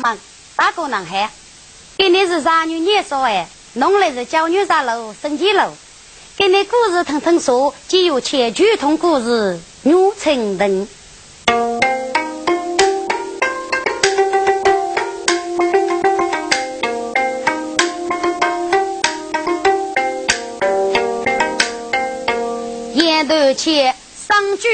大哥男孩，今年是三女年少哎，农历是九月三路生气路。给你故事听听说，既有千句同故事女成人。言头前上句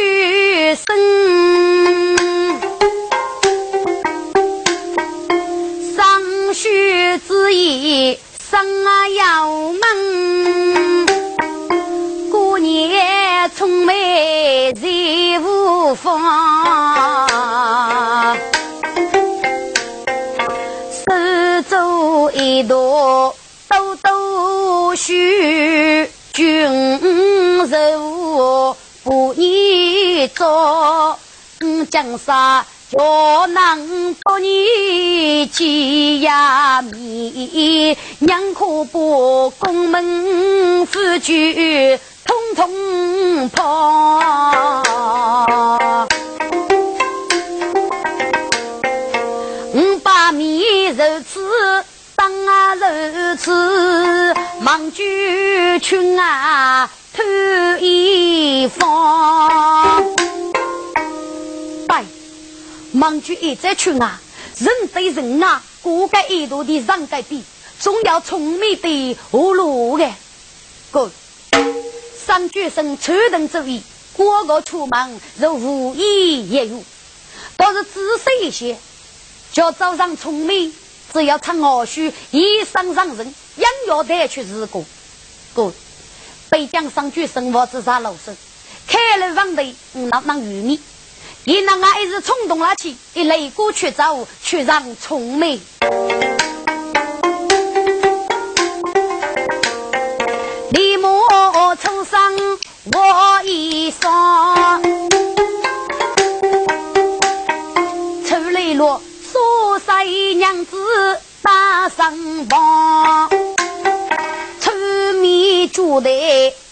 朵雪，君柔不你做，江山叫能把你结呀密，娘可把宫门夫君。通通跑，五百米如此，当啊如此，忙举群啊偷一方。对，忙举一在群啊，人对人啊，各个一度的人改比，总要聪明的无路的，good。上举生传统主义，个个出门如无意也有，倒是仔细一些，叫早上聪明，只要唱二曲，一生上人，硬要带去日过。过北疆上举生活自杀老师，开了房的那那玉米，一那俺一时冲动了起，一擂过去走，去让聪明。出生我一双，出来了，苏三娘子打上房，住的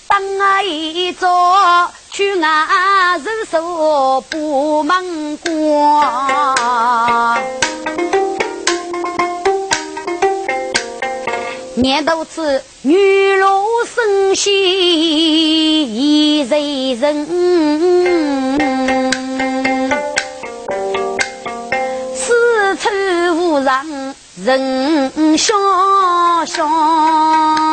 当一座，去俺人手不门关。念到此，女路生息一人人，四处无人人相相。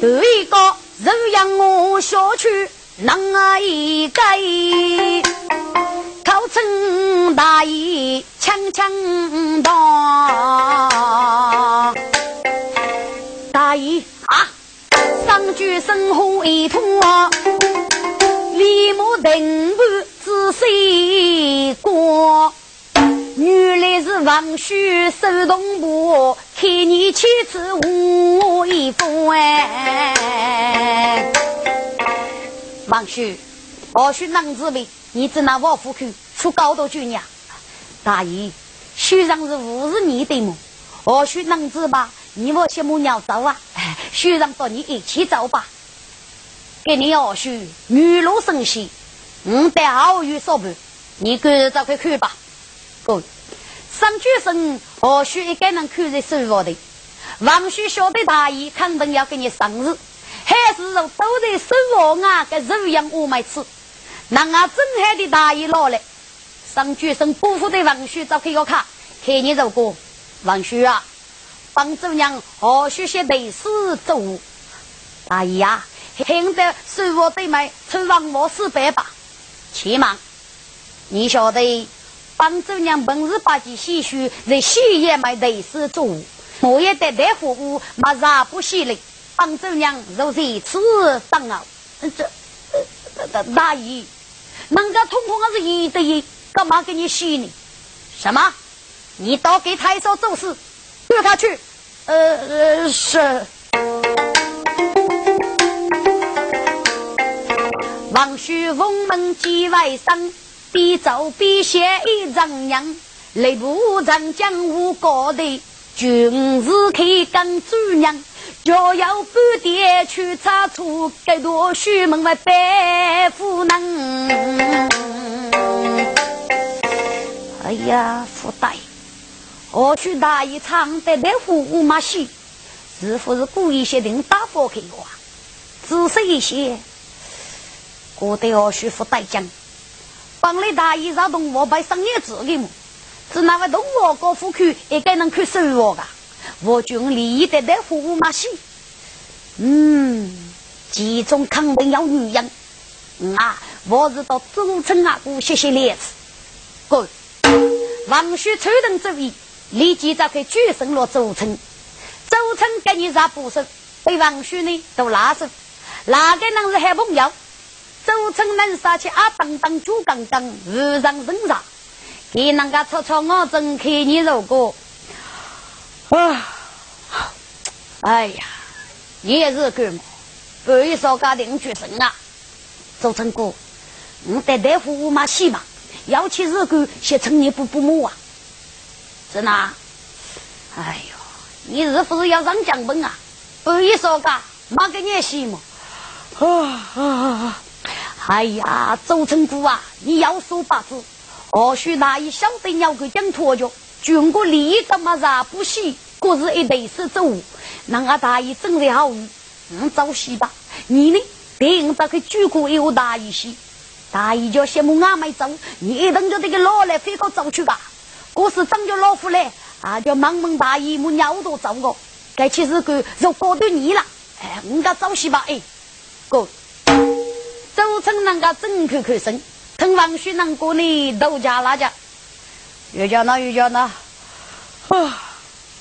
头一个人让我小去，哪一个？高称大义，强强大。大义啊，上句生活一通啊，立马定步仔细过。原来是王须手动步，看你妻子无一风哎。王须，我须男子为。你只拿王府去出高度军呀？大爷，书上是五十年的么？或许能知吧？你我羡慕鸟走啊！书上和你一起走吧。给你二叔女路生息，我带好友说不？你跟着走快去吧。哦，上举生或许一个人看在手上的。王叔晓得大爷肯定要给你生日，还是都在手上啊？给肉样我买吃。那俺正海的大爷老了，上举生不服的王叔找开个卡，看你如果王叔啊，帮主娘何须些类似做？大爷啊，现在收我对买出王我四百吧，起码你晓得帮主娘本日把几细数，在洗也买类似做，我也得带服务，马上不稀哩。帮主娘如这次当啊，这大大爷。人家通通是一对一，干嘛给你洗呢？什么？你倒给太少做事，让他去。呃呃是。王须封门几外甥，必走必写一张娘，内部长江无高的，军事可以跟主娘。若要不爹去查出，该多许门外白夫人。哎呀，福大爷，或许大爷唱的那副五马戏，是否是故意设定打火给我？仔细一些，我得要许福大将，帮你大爷让动我把商业字给么？是那个动我高富去，也该能去收我噶。我军利益的那副五马戏，嗯，其中肯定有女人。啊，我是到周村阿姑谢谢烈士。滚！王旭抽动主意，立即召开举升了周村。周村给你啥不是？被王旭呢都拉手，哪个人是好朋友？周村能杀起阿当当猪刚刚，无人认上。给那个戳戳我真看你如果啊，哎呀，你也是干嘛？不一说家庭举升啊！周成哥，你带大夫五马戏嘛？要去日干，先成你不不母啊？是哪？哎呦，你是不是要上奖本啊？不一说噶，马给你戏嘛？啊啊啊！哎呀，周成姑啊，你要说八字，或许那一晓得要个讲脱脚，全国利益怎么让不喜？各是一对是走，那俺大爷真是好运，嗯，早戏吧？你呢？别人打开举过一个大一些，大姨叫羡慕俺没走，你一等就这个老来飞高走去吧。我是长着老虎来，啊叫忙忙大姨没鸟都走过，该其实个肉高对你了。哎，我家早些吧，哎，哥，周成那个真口口声，陈王旭那个呢都加辣椒，又叫那又叫那，啊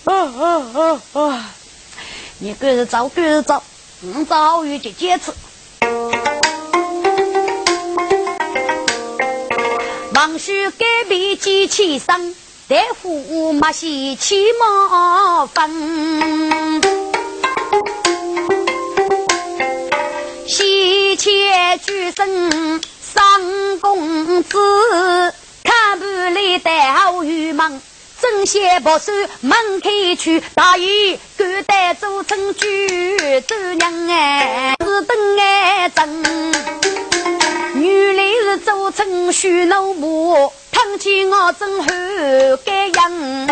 啊啊啊啊！你个是早个是早，嗯，早有就坚持。王叔改变机器生，大夫马戏起毛分。举身上公子，看不来带好玉忙，正邪不守门开去，大爷敢带周成举周娘哎，只等哎真。原来是周成许老母，看见我真好该样。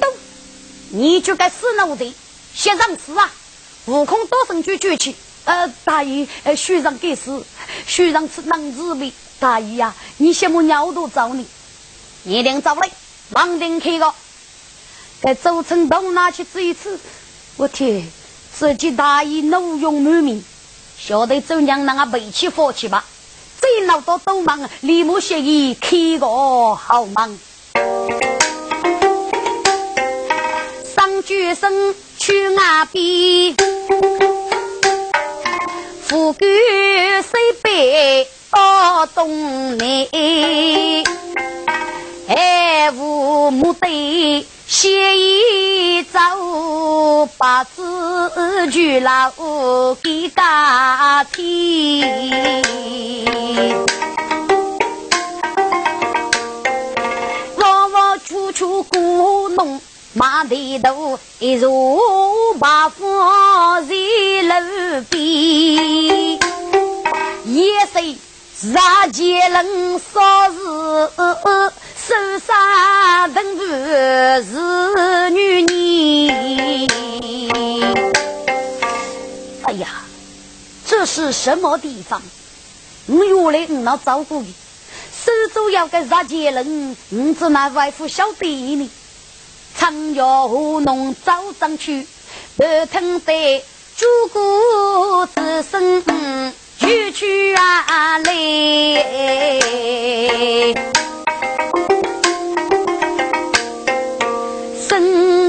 都，你就该死奴才，先上死啊！悟空多声句举起，呃，大爷，呃，徐上给死，徐上是男子呗。大爷呀，你羡慕鸟都找你，你定找来，忙定开个。在周成到哪去治一次？我天，自己大爷怒容满面。晓得周娘那个背起火去吧，这老多都忙，立马协议开个好忙。上举身去岸边，富贵水杯到东南，还无目的。写一走，八字就老给家添。往往处处故弄马蹄头，一如八方在路边。也是杀劫人少事。手上等不是女人。哎呀，这是什么地方？我原来我那照顾的，手主要给杀劫人，我只那外父晓得呢。长桥河弄早上去，不听得主顾之声，就去啊来。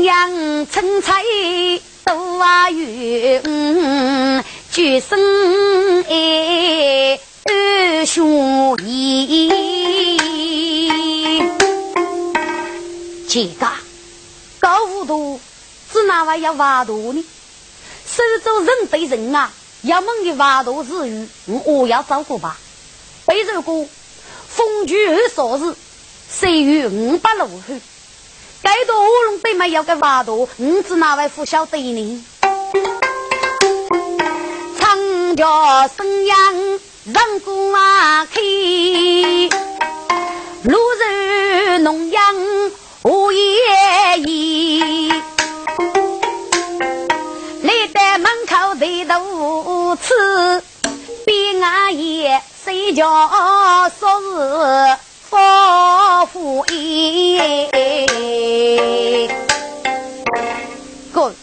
阳春菜多啊圆，举身哎二兄弟，这个高糊涂，是哪位要挖土呢？手中人对人啊，要猛的挖土之余，我要照顾吧。背着个风雨二少日，谁与五百路去？该多乌龙对没有个挖土，你知哪位不晓得呢？长桥生阳人过啊开，路人抬头吃，边阿爷睡觉说是夫妇一。哥，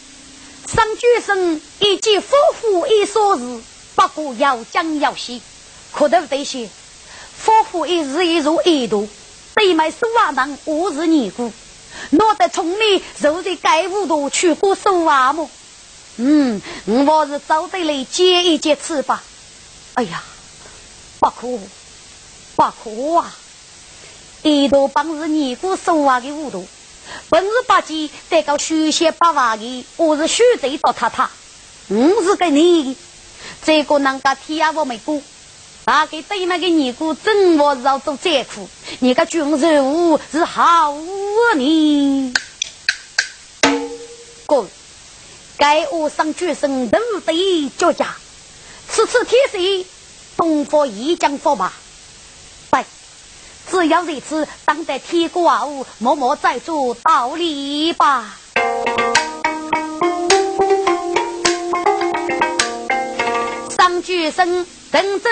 上举生以及夫妇一说事，不过要讲要细，可都得些。夫妇一日一如一度，对买手瓦当我是尼姑，我得从你肉在该屋度去过手瓦么？嗯，我是早得来接一接吃吧。哎呀，不可，不可啊！一度帮是尼姑手瓦的屋度，本日八戒得个书写八瓦的，我是书贼到他他，我是给你这个人家天下我没过。大概对那个尼姑真我是要做灾苦，你个军人是好你。哥，该我上决心都得脚家，此次天水东方一将佛吧。对，只要这次当得天国务，默默在做道理吧。上决心。登州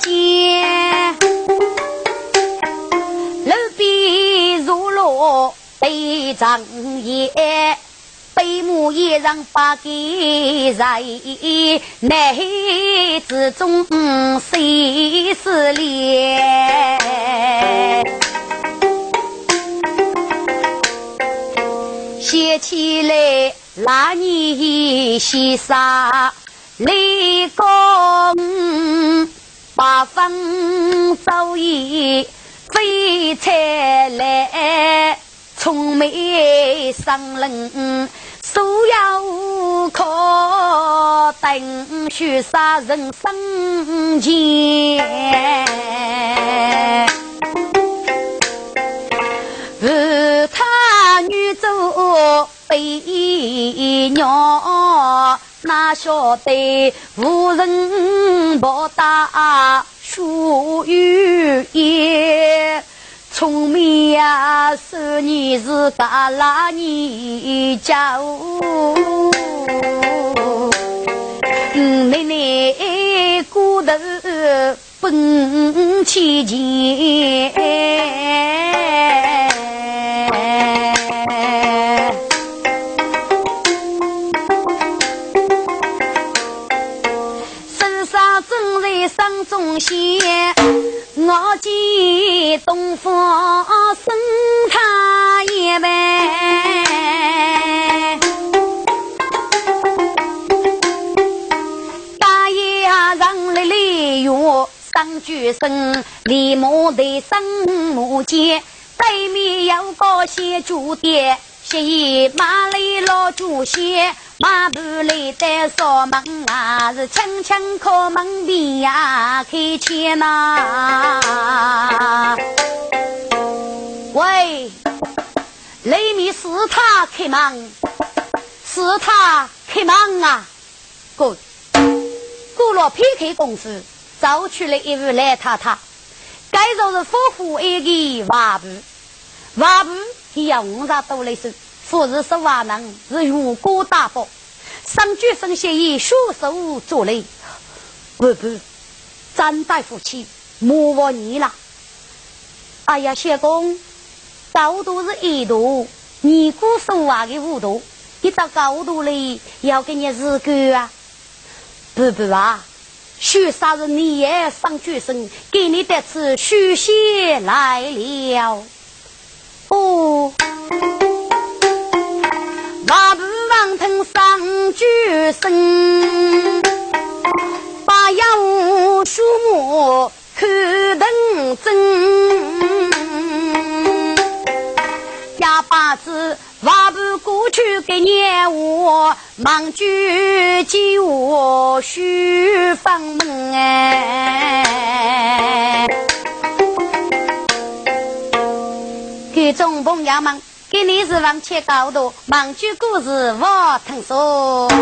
间，路边如落对长夜，一人把给人，内之中谁是怜？写起来那年西沙。立功八分早已飞才来，聪明上人所有可等须杀人生前，是他女做飞鸟。哪晓得无人报答书语言，聪明呀，是你是噶拉你家务，奶奶骨头本起钱。中仙，我东方升他一般，大爷让来来哟，上举声，立马在生木间，对面有个小酒店，是马里老祖先。马步来得扫门啊，是轻轻叩门边呀，开钱呐。喂，里面是他开门，是他开门啊！过过了片刻功夫，找出来一位老太太，该说是夫妇一个瓦布，瓦布也要五十多来收。富士十万人是如果大佛，上举生协议束手做累，不不，张大夫妻莫忘你了。哎呀，谢公，高度是一度，你姑说话的五度，一到高度里要给你日干啊！不不啊，许杀人你也上举生，给你的次许仙来了。哦。举身，八阳树木看灯真。哑巴子挖步过去给年我，忙举起我书房门哎，给众朋友们。给你是往前高度，忙句故事我听说。